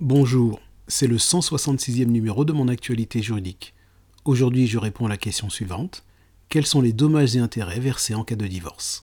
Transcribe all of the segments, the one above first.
Bonjour, c'est le 166e numéro de mon actualité juridique. Aujourd'hui, je réponds à la question suivante. Quels sont les dommages et intérêts versés en cas de divorce?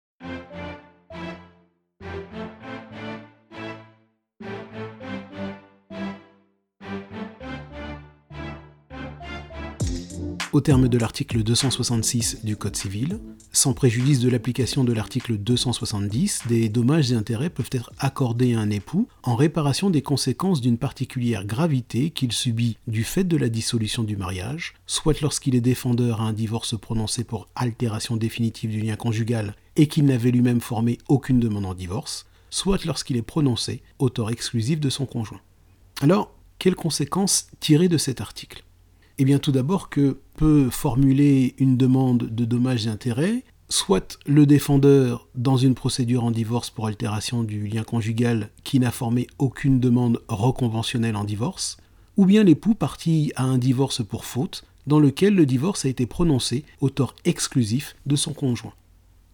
Au terme de l'article 266 du Code civil, sans préjudice de l'application de l'article 270, des dommages et intérêts peuvent être accordés à un époux en réparation des conséquences d'une particulière gravité qu'il subit du fait de la dissolution du mariage, soit lorsqu'il est défendeur à un divorce prononcé pour altération définitive du lien conjugal et qu'il n'avait lui-même formé aucune demande en divorce, soit lorsqu'il est prononcé auteur exclusif de son conjoint. Alors, quelles conséquences tirer de cet article? Eh bien tout d'abord que peut formuler une demande de dommages et intérêts, soit le défendeur dans une procédure en divorce pour altération du lien conjugal qui n'a formé aucune demande reconventionnelle en divorce, ou bien l'époux parti à un divorce pour faute dans lequel le divorce a été prononcé au tort exclusif de son conjoint.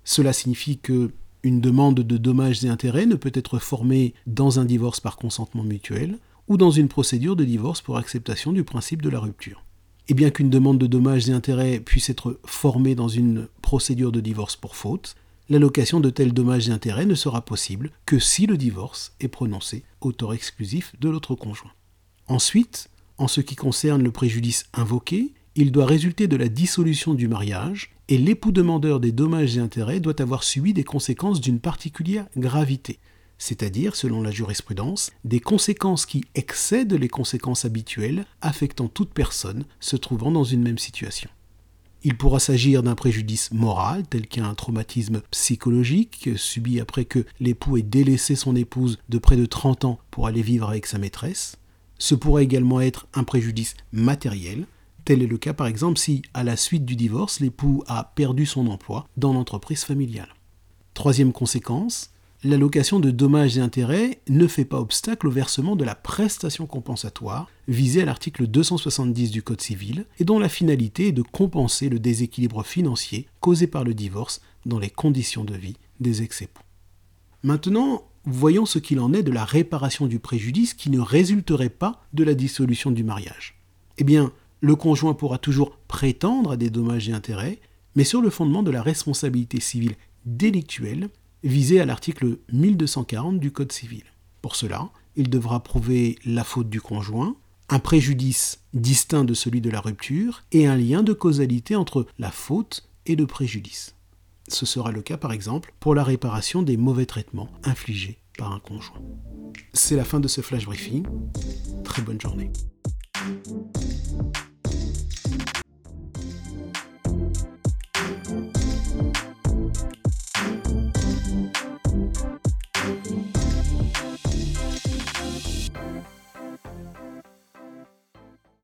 Cela signifie que une demande de dommages et intérêts ne peut être formée dans un divorce par consentement mutuel ou dans une procédure de divorce pour acceptation du principe de la rupture. Et bien qu'une demande de dommages et intérêts puisse être formée dans une procédure de divorce pour faute, l'allocation de tels dommages et intérêts ne sera possible que si le divorce est prononcé au tort exclusif de l'autre conjoint. Ensuite, en ce qui concerne le préjudice invoqué, il doit résulter de la dissolution du mariage et l'époux demandeur des dommages et intérêts doit avoir subi des conséquences d'une particulière gravité, c'est-à-dire, selon la jurisprudence, des conséquences qui excèdent les conséquences habituelles affectant toute personne se trouvant dans une même situation. Il pourra s'agir d'un préjudice moral, tel qu'un traumatisme psychologique subi après que l'époux ait délaissé son épouse de près de 30 ans pour aller vivre avec sa maîtresse. Ce pourra également être un préjudice matériel, tel est le cas par exemple si, à la suite du divorce, l'époux a perdu son emploi dans l'entreprise familiale. Troisième conséquence, l'allocation de dommages et intérêts ne fait pas obstacle au versement de la prestation compensatoire visée à l'article 270 du Code civil et dont la finalité est de compenser le déséquilibre financier causé par le divorce dans les conditions de vie des ex-époux. Maintenant, voyons ce qu'il en est de la réparation du préjudice qui ne résulterait pas de la dissolution du mariage. Eh bien, le conjoint pourra toujours prétendre à des dommages et intérêts, mais sur le fondement de la responsabilité civile délictuelle visé à l'article 1240 du Code civil. Pour cela, il devra prouver la faute du conjoint, un préjudice distinct de celui de la rupture et un lien de causalité entre la faute et le préjudice. Ce sera le cas par exemple pour la réparation des mauvais traitements infligés par un conjoint. C'est la fin de ce flash briefing. Très bonne journée.